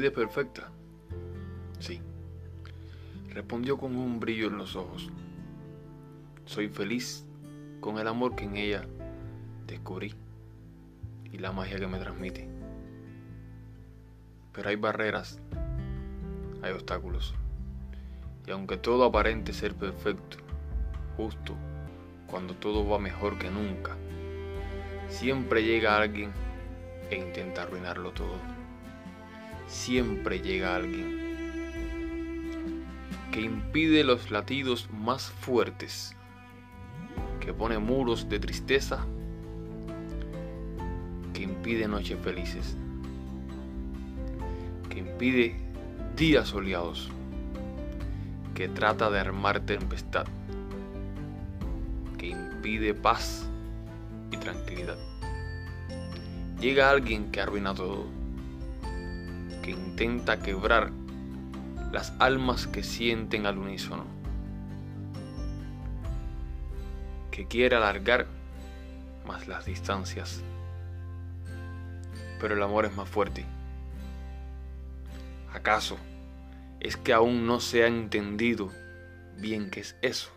perfecta? Sí. Respondió con un brillo en los ojos. Soy feliz con el amor que en ella descubrí y la magia que me transmite. Pero hay barreras, hay obstáculos. Y aunque todo aparente ser perfecto, justo cuando todo va mejor que nunca, siempre llega alguien e intenta arruinarlo todo. Siempre llega alguien que impide los latidos más fuertes, que pone muros de tristeza, que impide noches felices, que impide días soleados, que trata de armar tempestad, que impide paz y tranquilidad. Llega alguien que arruina todo, que intenta quebrar las almas que sienten al unísono, que quiere alargar más las distancias. Pero el amor es más fuerte. ¿Acaso es que aún no se ha entendido bien qué es eso?